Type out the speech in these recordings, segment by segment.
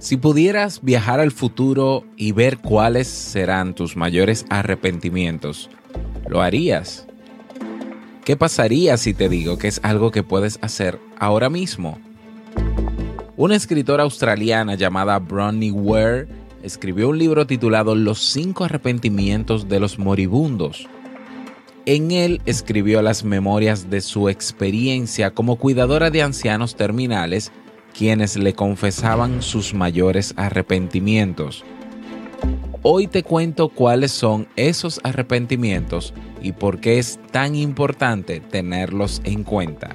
Si pudieras viajar al futuro y ver cuáles serán tus mayores arrepentimientos, ¿lo harías? ¿Qué pasaría si te digo que es algo que puedes hacer ahora mismo? Una escritora australiana llamada Bronnie Ware escribió un libro titulado Los cinco arrepentimientos de los moribundos. En él escribió las memorias de su experiencia como cuidadora de ancianos terminales quienes le confesaban sus mayores arrepentimientos. Hoy te cuento cuáles son esos arrepentimientos y por qué es tan importante tenerlos en cuenta.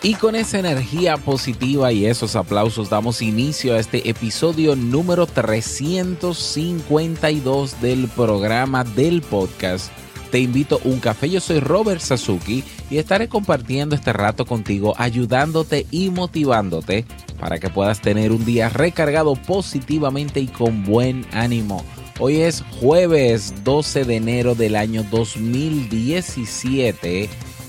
Y con esa energía positiva y esos aplausos damos inicio a este episodio número 352 del programa del podcast. Te invito a un café, yo soy Robert Sasuki y estaré compartiendo este rato contigo, ayudándote y motivándote para que puedas tener un día recargado positivamente y con buen ánimo. Hoy es jueves 12 de enero del año 2017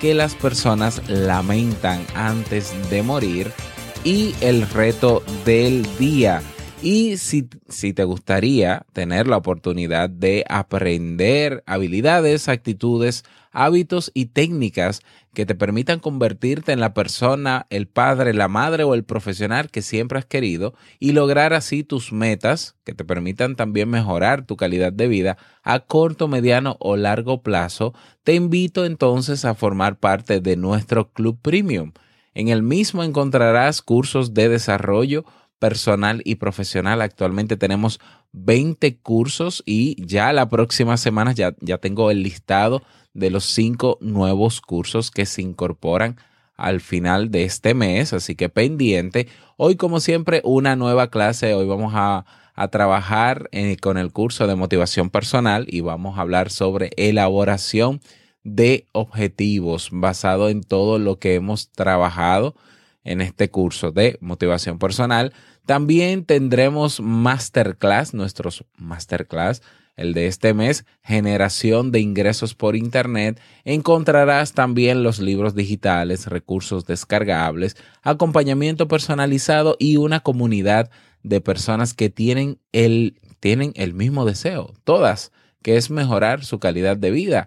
que las personas lamentan antes de morir y el reto del día. Y si, si, te gustaría tener la oportunidad de aprender habilidades, actitudes, hábitos y técnicas que te permitan convertirte en la persona, el padre, la madre o el profesional que siempre has querido y lograr así tus metas que te permitan también mejorar tu calidad de vida a corto, mediano o largo plazo, te invito entonces a formar parte de nuestro Club Premium. En el mismo encontrarás cursos de desarrollo personal y profesional. Actualmente tenemos 20 cursos y ya la próxima semana ya, ya tengo el listado de los cinco nuevos cursos que se incorporan al final de este mes, así que pendiente. Hoy, como siempre, una nueva clase. Hoy vamos a, trabajar eh, con el curso de motivación personal y vamos a hablar sobre elaboración de objetivos basado en todo lo que hemos trabajado en este curso de motivación personal. También tendremos masterclass, nuestros masterclass el de este mes, Generación de Ingresos por Internet, encontrarás también los libros digitales, recursos descargables, acompañamiento personalizado y una comunidad de personas que tienen el, tienen el mismo deseo, todas, que es mejorar su calidad de vida.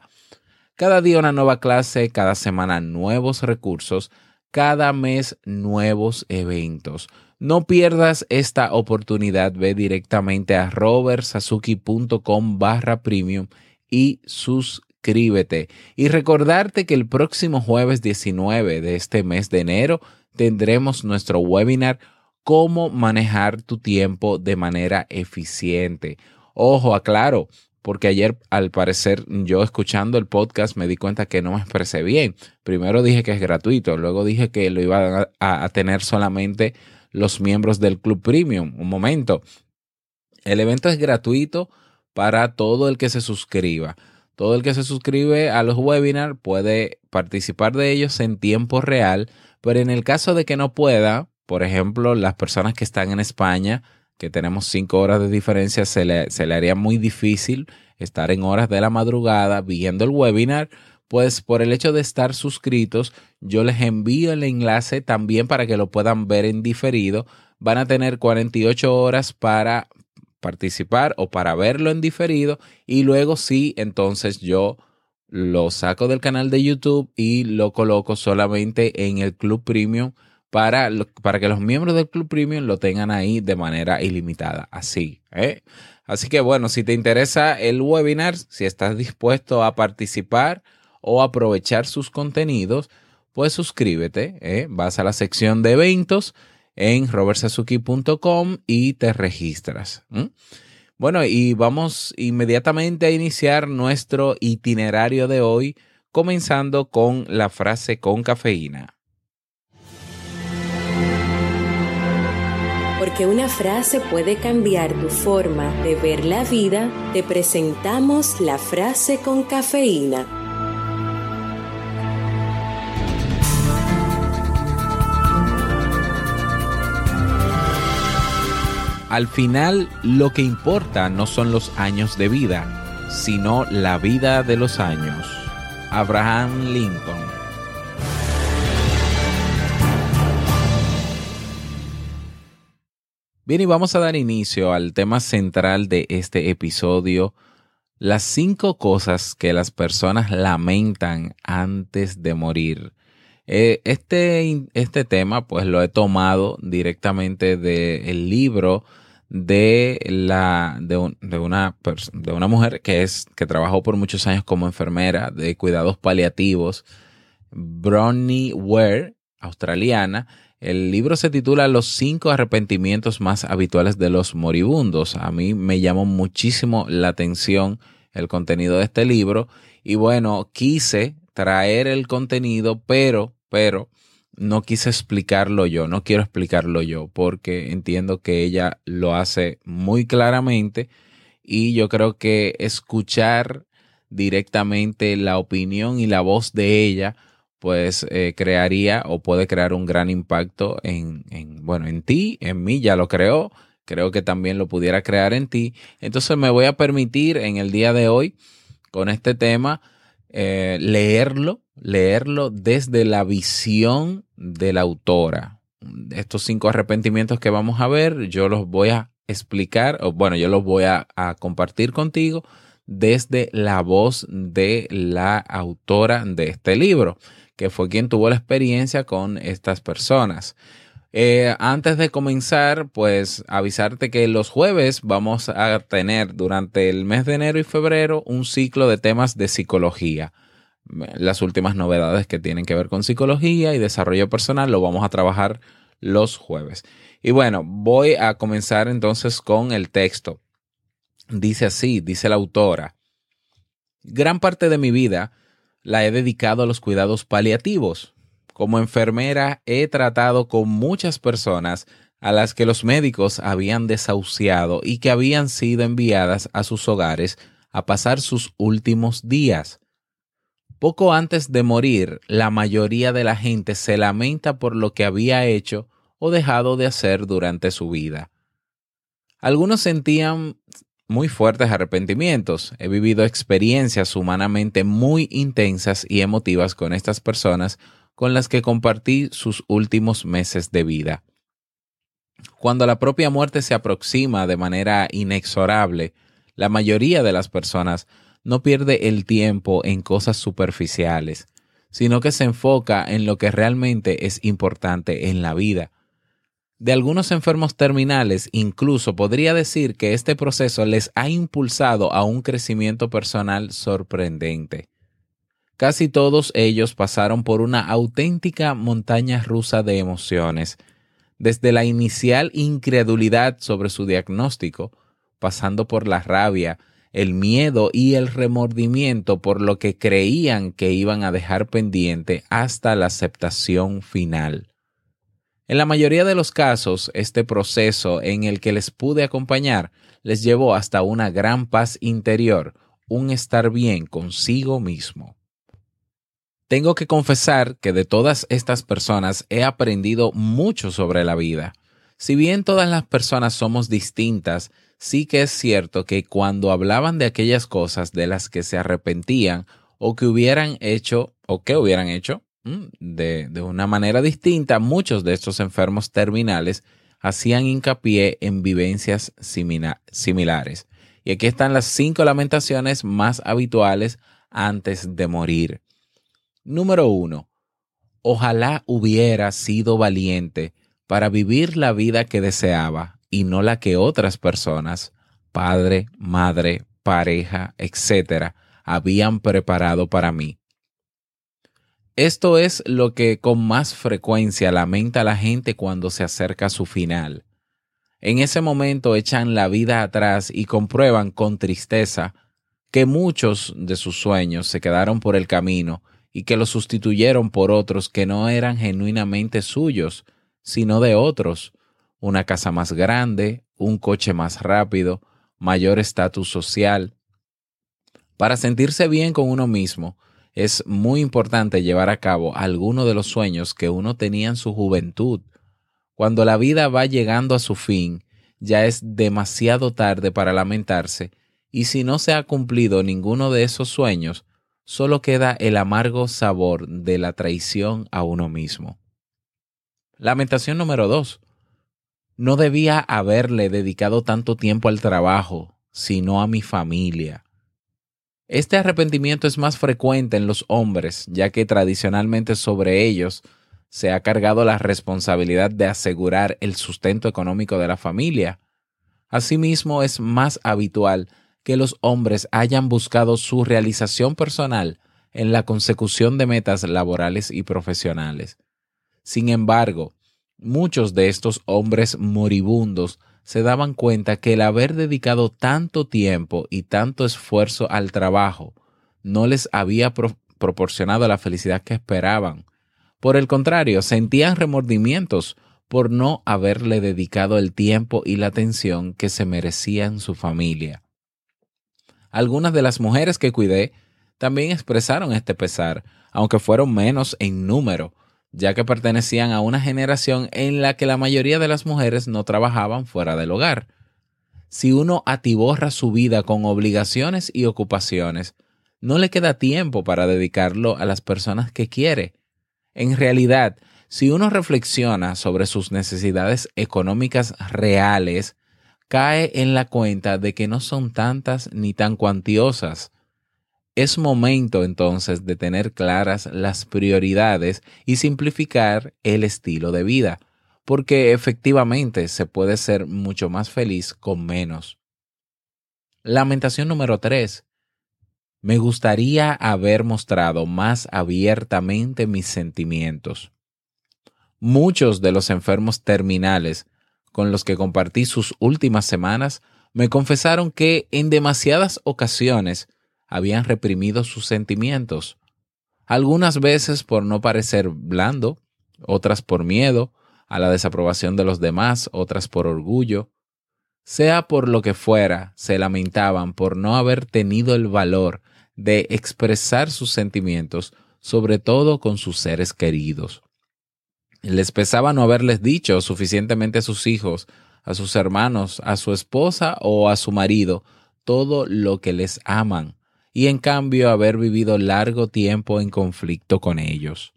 Cada día una nueva clase, cada semana nuevos recursos, cada mes nuevos eventos. No pierdas esta oportunidad. Ve directamente a robertsazuki.com barra premium y suscríbete. Y recordarte que el próximo jueves 19 de este mes de enero tendremos nuestro webinar Cómo manejar tu tiempo de manera eficiente. Ojo, aclaro, porque ayer al parecer yo escuchando el podcast me di cuenta que no me expresé bien. Primero dije que es gratuito, luego dije que lo iba a, a tener solamente los miembros del Club Premium. Un momento. El evento es gratuito para todo el que se suscriba. Todo el que se suscribe a los webinars puede participar de ellos en tiempo real, pero en el caso de que no pueda, por ejemplo, las personas que están en España, que tenemos cinco horas de diferencia, se le, se le haría muy difícil estar en horas de la madrugada viendo el webinar, pues por el hecho de estar suscritos, yo les envío el enlace también para que lo puedan ver en diferido. Van a tener 48 horas para participar o para verlo en diferido y luego sí, entonces yo lo saco del canal de YouTube y lo coloco solamente en el Club Premium para, para que los miembros del Club Premium lo tengan ahí de manera ilimitada. Así. ¿eh? Así que bueno, si te interesa el webinar, si estás dispuesto a participar o aprovechar sus contenidos, pues suscríbete. ¿eh? Vas a la sección de eventos en robertsazuki.com y te registras. Bueno, y vamos inmediatamente a iniciar nuestro itinerario de hoy, comenzando con la frase con cafeína. Porque una frase puede cambiar tu forma de ver la vida, te presentamos la frase con cafeína. Al final, lo que importa no son los años de vida, sino la vida de los años. Abraham Lincoln. Bien, y vamos a dar inicio al tema central de este episodio, las cinco cosas que las personas lamentan antes de morir. Eh, este, este tema pues lo he tomado directamente del libro de la de, una de una mujer que es que trabajó por muchos años como enfermera de cuidados paliativos Bronnie Ware australiana el libro se titula Los cinco arrepentimientos más habituales de los moribundos. A mí me llamó muchísimo la atención el contenido de este libro y bueno, quise traer el contenido, pero, pero no quise explicarlo yo, no quiero explicarlo yo, porque entiendo que ella lo hace muy claramente y yo creo que escuchar directamente la opinión y la voz de ella, pues eh, crearía o puede crear un gran impacto en, en, bueno, en ti, en mí ya lo creó, creo que también lo pudiera crear en ti. Entonces me voy a permitir en el día de hoy, con este tema, eh, leerlo, leerlo desde la visión de la autora. Estos cinco arrepentimientos que vamos a ver, yo los voy a explicar, o bueno, yo los voy a, compartir contigo desde la voz de la autora de este libro, que fue quien tuvo la experiencia con estas personas. Eh, antes de comenzar, pues avisarte que los jueves vamos a tener durante el mes de enero y febrero un ciclo de temas de psicología. Las últimas novedades que tienen que ver con psicología y desarrollo personal lo vamos a trabajar los jueves. Y bueno, voy a comenzar entonces con el texto. Dice así, dice la autora. Gran parte de mi vida la he dedicado a los cuidados paliativos como enfermera he tratado con muchas personas a las que los médicos habían desahuciado y que habían sido enviadas a sus hogares a pasar sus últimos días. Poco antes de morir, la mayoría de la gente se lamenta por lo que había hecho o dejado de hacer durante su vida. Algunos sentían muy fuertes arrepentimientos. He vivido experiencias humanamente muy intensas y emotivas con estas personas con las que compartí sus últimos meses de vida. Cuando la propia muerte se aproxima de manera inexorable, la mayoría de las personas no pierde el tiempo en cosas superficiales, sino que se enfoca en lo que realmente es importante en la vida. De algunos enfermos terminales incluso podría decir que este proceso les ha impulsado a un crecimiento personal sorprendente. Casi todos ellos pasaron por una auténtica montaña rusa de emociones, desde la inicial incredulidad sobre su diagnóstico, pasando por la rabia, el miedo y el remordimiento por lo que creían que iban a dejar pendiente hasta la aceptación final. En la mayoría de los casos, este proceso en el que les pude acompañar les llevó hasta una gran paz interior, un estar bien consigo mismo. Tengo que confesar que de todas estas personas he aprendido mucho sobre la vida. Si bien todas las personas somos distintas, sí que es cierto que cuando hablaban de aquellas cosas de las que se arrepentían o que hubieran hecho o que hubieran hecho de, de una manera distinta, muchos de estos enfermos terminales hacían hincapié en vivencias similares. Y aquí están las cinco lamentaciones más habituales antes de morir. Número uno. Ojalá hubiera sido valiente para vivir la vida que deseaba y no la que otras personas, padre, madre, pareja, etcétera, habían preparado para mí. Esto es lo que con más frecuencia lamenta la gente cuando se acerca a su final. En ese momento echan la vida atrás y comprueban con tristeza que muchos de sus sueños se quedaron por el camino y que los sustituyeron por otros que no eran genuinamente suyos, sino de otros, una casa más grande, un coche más rápido, mayor estatus social. Para sentirse bien con uno mismo, es muy importante llevar a cabo alguno de los sueños que uno tenía en su juventud. Cuando la vida va llegando a su fin, ya es demasiado tarde para lamentarse, y si no se ha cumplido ninguno de esos sueños, solo queda el amargo sabor de la traición a uno mismo. Lamentación número dos. No debía haberle dedicado tanto tiempo al trabajo, sino a mi familia. Este arrepentimiento es más frecuente en los hombres, ya que tradicionalmente sobre ellos se ha cargado la responsabilidad de asegurar el sustento económico de la familia. Asimismo, es más habitual que los hombres hayan buscado su realización personal en la consecución de metas laborales y profesionales. Sin embargo, muchos de estos hombres moribundos se daban cuenta que el haber dedicado tanto tiempo y tanto esfuerzo al trabajo no les había proporcionado la felicidad que esperaban. Por el contrario, sentían remordimientos por no haberle dedicado el tiempo y la atención que se merecían su familia. Algunas de las mujeres que cuidé también expresaron este pesar, aunque fueron menos en número, ya que pertenecían a una generación en la que la mayoría de las mujeres no trabajaban fuera del hogar. Si uno atiborra su vida con obligaciones y ocupaciones, no le queda tiempo para dedicarlo a las personas que quiere. En realidad, si uno reflexiona sobre sus necesidades económicas reales, cae en la cuenta de que no son tantas ni tan cuantiosas, es momento entonces de tener claras las prioridades y simplificar el estilo de vida, porque efectivamente se puede ser mucho más feliz con menos. Lamentación número 3. Me gustaría haber mostrado más abiertamente mis sentimientos. Muchos de los enfermos terminales con los que compartí sus últimas semanas me confesaron que en demasiadas ocasiones habían reprimido sus sentimientos, algunas veces por no parecer blando, otras por miedo a la desaprobación de los demás, otras por orgullo. Sea por lo que fuera, se lamentaban por no haber tenido el valor de expresar sus sentimientos, sobre todo con sus seres queridos. Les pesaba no haberles dicho suficientemente a sus hijos, a sus hermanos, a su esposa o a su marido todo lo que les aman, y en cambio haber vivido largo tiempo en conflicto con ellos.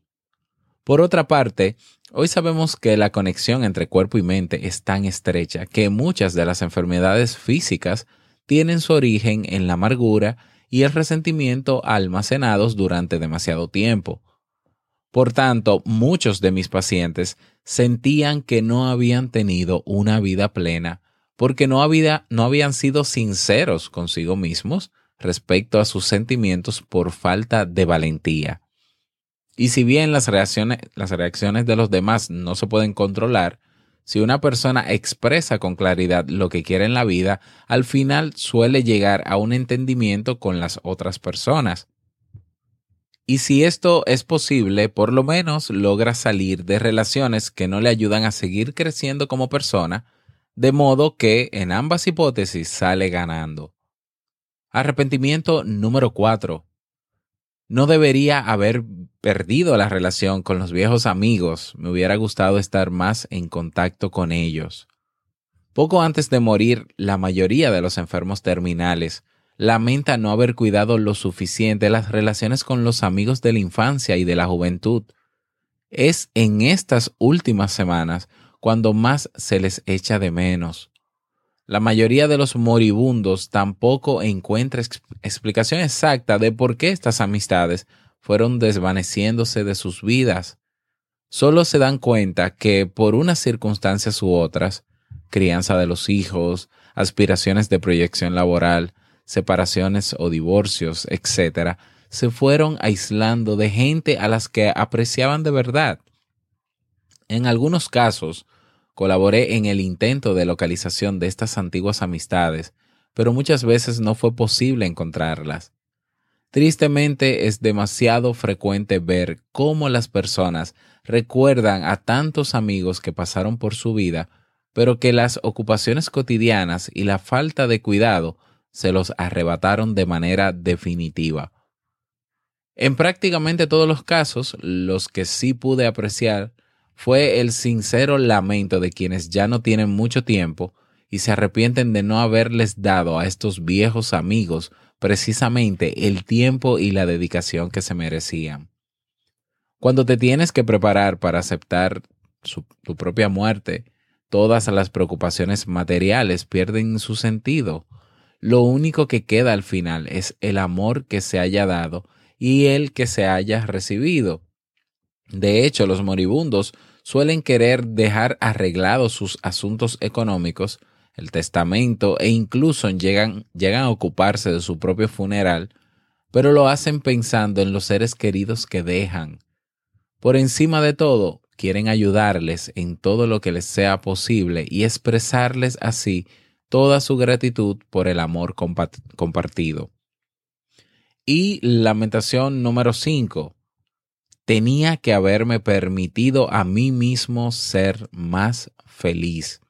Por otra parte, hoy sabemos que la conexión entre cuerpo y mente es tan estrecha que muchas de las enfermedades físicas tienen su origen en la amargura y el resentimiento almacenados durante demasiado tiempo. Por tanto, muchos de mis pacientes sentían que no habían tenido una vida plena porque no, no habían sido sinceros consigo mismos respecto a sus sentimientos por falta de valentía. Y si bien las reacciones, las reacciones de los demás no se pueden controlar, si una persona expresa con claridad lo que quiere en la vida, al final suele llegar a un entendimiento con las otras personas. Y si esto es posible, por lo menos logra salir de relaciones que no le ayudan a seguir creciendo como persona, de modo que en ambas hipótesis sale ganando. Arrepentimiento número 4. No debería haber perdido la relación con los viejos amigos, me hubiera gustado estar más en contacto con ellos. Poco antes de morir, la mayoría de los enfermos terminales lamenta no haber cuidado lo suficiente las relaciones con los amigos de la infancia y de la juventud. Es en estas últimas semanas cuando más se les echa de menos. La mayoría de los moribundos tampoco encuentra explicación exacta de por qué estas amistades fueron desvaneciéndose de sus vidas. Solo se dan cuenta que por unas circunstancias u otras, crianza de los hijos, aspiraciones de proyección laboral, separaciones o divorcios, etc., se fueron aislando de gente a las que apreciaban de verdad. En algunos casos, Colaboré en el intento de localización de estas antiguas amistades, pero muchas veces no fue posible encontrarlas. Tristemente es demasiado frecuente ver cómo las personas recuerdan a tantos amigos que pasaron por su vida, pero que las ocupaciones cotidianas y la falta de cuidado se los arrebataron de manera definitiva. En prácticamente todos los casos, los que sí pude apreciar fue el sincero lamento de quienes ya no tienen mucho tiempo y se arrepienten de no haberles dado a estos viejos amigos precisamente el tiempo y la dedicación que se merecían. Cuando te tienes que preparar para aceptar tu propia muerte, todas las preocupaciones materiales pierden su sentido. Lo único que queda al final es el amor que se haya dado y el que se haya recibido. De hecho, los moribundos suelen querer dejar arreglados sus asuntos económicos, el testamento e incluso llegan, llegan a ocuparse de su propio funeral, pero lo hacen pensando en los seres queridos que dejan. Por encima de todo, quieren ayudarles en todo lo que les sea posible y expresarles así toda su gratitud por el amor compartido. Y lamentación número 5 tenía que haberme permitido a mí mismo ser más feliz.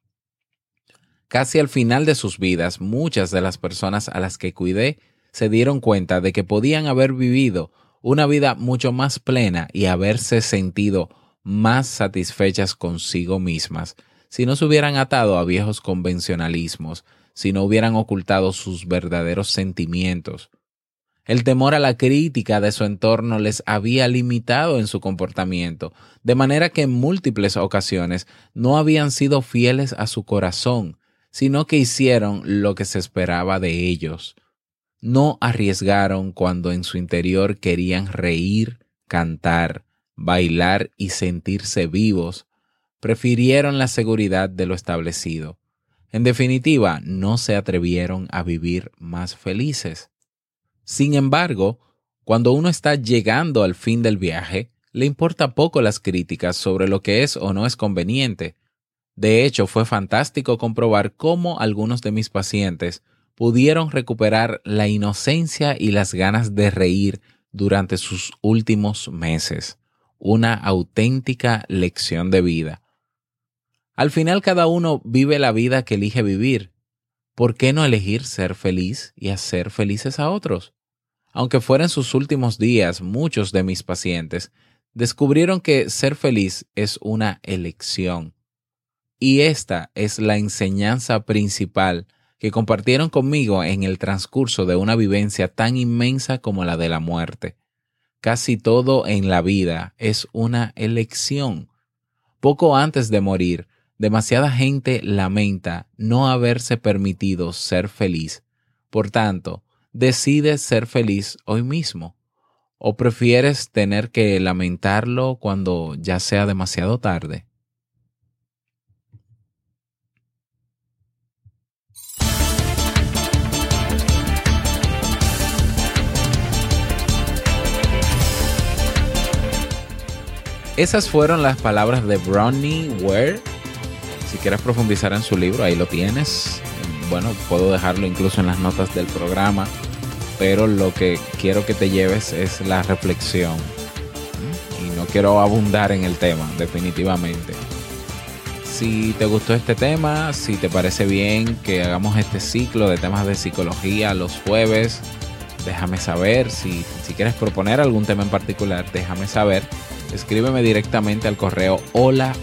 Casi al final de sus vidas, muchas de las personas a las que cuidé se dieron cuenta de que podían haber vivido una vida mucho más plena y haberse sentido más satisfechas consigo mismas si no se hubieran atado a viejos convencionalismos, si no hubieran ocultado sus verdaderos sentimientos, el temor a la crítica de su entorno les había limitado en su comportamiento, de manera que en múltiples ocasiones no habían sido fieles a su corazón, sino que hicieron lo que se esperaba de ellos. No arriesgaron cuando en su interior querían reír, cantar, bailar y sentirse vivos. Prefirieron la seguridad de lo establecido. En definitiva, no se atrevieron a vivir más felices. Sin embargo, cuando uno está llegando al fin del viaje, le importa poco las críticas sobre lo que es o no es conveniente. De hecho, fue fantástico comprobar cómo algunos de mis pacientes pudieron recuperar la inocencia y las ganas de reír durante sus últimos meses. Una auténtica lección de vida. Al final cada uno vive la vida que elige vivir. ¿Por qué no elegir ser feliz y hacer felices a otros? Aunque fueran sus últimos días, muchos de mis pacientes descubrieron que ser feliz es una elección. Y esta es la enseñanza principal que compartieron conmigo en el transcurso de una vivencia tan inmensa como la de la muerte. Casi todo en la vida es una elección. Poco antes de morir, demasiada gente lamenta no haberse permitido ser feliz. Por tanto, decides ser feliz hoy mismo? ¿O prefieres tener que lamentarlo cuando ya sea demasiado tarde? Esas fueron las palabras de Bronnie Ware. Si quieres profundizar en su libro, ahí lo tienes. Bueno, puedo dejarlo incluso en las notas del programa pero lo que quiero que te lleves es la reflexión. Y no quiero abundar en el tema, definitivamente. Si te gustó este tema, si te parece bien que hagamos este ciclo de temas de psicología los jueves, déjame saber. Si, si quieres proponer algún tema en particular, déjame saber. Escríbeme directamente al correo hola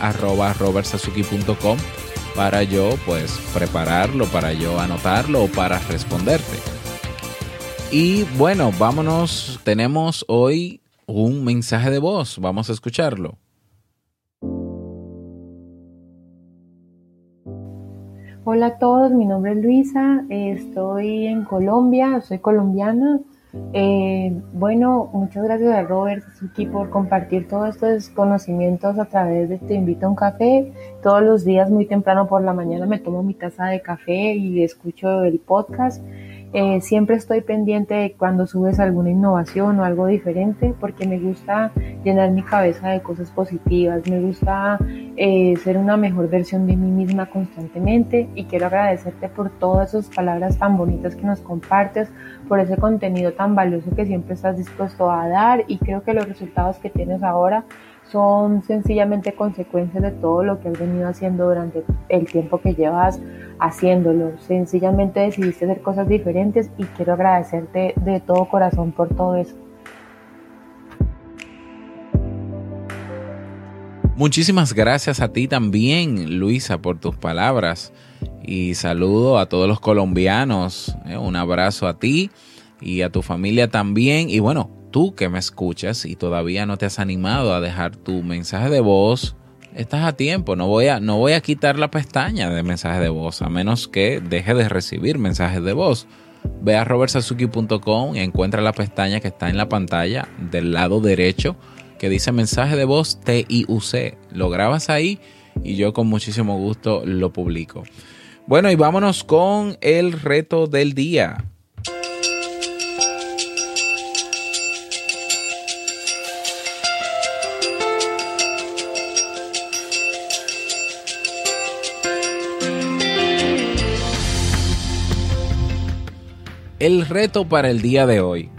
para yo pues prepararlo, para yo anotarlo o para responderte. Y bueno, vámonos. Tenemos hoy un mensaje de voz. Vamos a escucharlo. Hola a todos, mi nombre es Luisa, estoy en Colombia, soy colombiana. Eh, bueno, muchas gracias a Robert Suzuki por compartir todos estos conocimientos a través de Te invito a un café. Todos los días muy temprano por la mañana me tomo mi taza de café y escucho el podcast. Eh, siempre estoy pendiente de cuando subes alguna innovación o algo diferente porque me gusta llenar mi cabeza de cosas positivas, me gusta eh, ser una mejor versión de mí misma constantemente y quiero agradecerte por todas esas palabras tan bonitas que nos compartes, por ese contenido tan valioso que siempre estás dispuesto a dar y creo que los resultados que tienes ahora son sencillamente consecuencias de todo lo que has venido haciendo durante el tiempo que llevas haciéndolo. Sencillamente decidiste hacer cosas diferentes y quiero agradecerte de todo corazón por todo eso. Muchísimas gracias a ti también, Luisa, por tus palabras. Y saludo a todos los colombianos. Eh, un abrazo a ti y a tu familia también. Y bueno, tú que me escuchas y todavía no te has animado a dejar tu mensaje de voz, estás a tiempo. No voy a, no voy a quitar la pestaña de mensaje de voz, a menos que deje de recibir mensajes de voz. Ve a robertsazuki.com y encuentra la pestaña que está en la pantalla del lado derecho que dice mensaje de voz TIUC. Lo grabas ahí y yo con muchísimo gusto lo publico. Bueno, y vámonos con el reto del día. El reto para el día de hoy.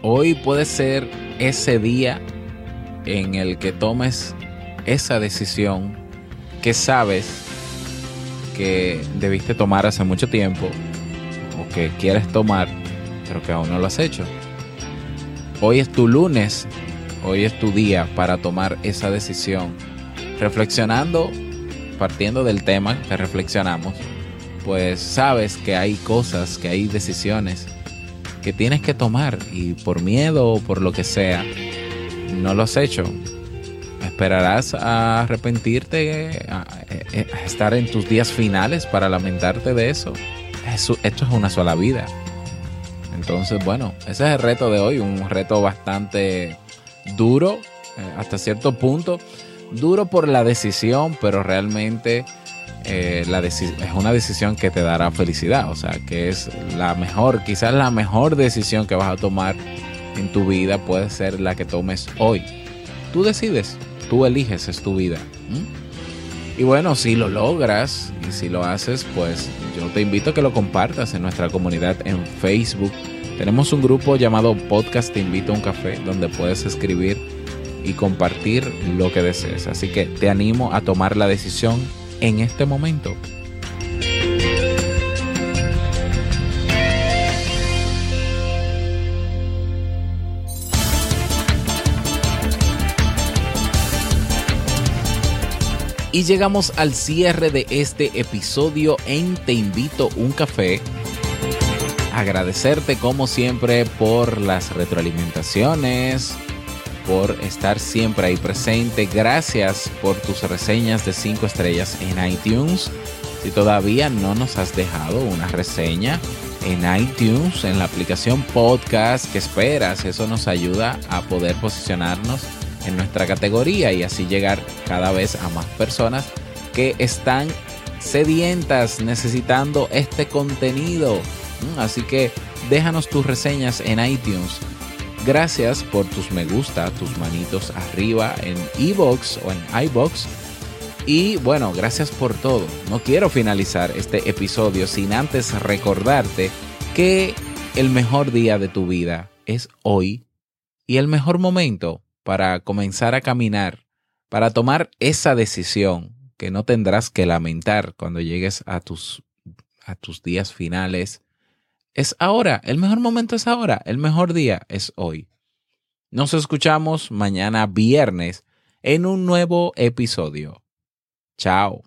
Hoy puede ser ese día en el que tomes esa decisión que sabes que debiste tomar hace mucho tiempo o que quieres tomar, pero que aún no lo has hecho. Hoy es tu lunes, hoy es tu día para tomar esa decisión. Reflexionando, partiendo del tema que reflexionamos, pues sabes que hay cosas, que hay decisiones que tienes que tomar y por miedo o por lo que sea, no lo has hecho. ¿Esperarás a arrepentirte, a, estar en tus días finales para lamentarte de eso? eso? Esto es una sola vida. Entonces, bueno, ese es el reto de hoy, un reto bastante duro, eh, hasta cierto punto, duro por la decisión, pero realmente eh, es una decisión que te dará felicidad, o sea, que es la mejor, quizás la mejor decisión que vas a tomar en tu vida puede ser la que tomes hoy. Tú decides, tú eliges, es tu vida. Y bueno, si lo logras y si lo haces, pues yo te invito a que lo compartas en nuestra comunidad en Facebook. Tenemos un grupo llamado Podcast Te Invito a un Café donde puedes escribir y compartir lo que desees. Así que te animo a tomar la decisión en este momento. Y llegamos al cierre de este episodio en Te invito un café. Agradecerte como siempre por las retroalimentaciones, por estar siempre ahí presente. Gracias por tus reseñas de 5 estrellas en iTunes. Si todavía no nos has dejado una reseña en iTunes, en la aplicación podcast, que esperas? Eso nos ayuda a poder posicionarnos en nuestra categoría y así llegar cada vez a más personas que están sedientas necesitando este contenido. Mm, así que déjanos tus reseñas en iTunes Gracias por tus me gusta, tus manitos arriba en iBox o en iBox. Y bueno, gracias por todo. No quiero finalizar este episodio sin antes recordarte que el mejor día de tu vida es hoy y el mejor momento para comenzar a caminar, para tomar esa decisión que no tendrás que lamentar cuando llegues a tus, a tus días finales es ahora, el mejor momento es ahora, el mejor día es hoy. Nos escuchamos mañana viernes en un nuevo episodio. Chao.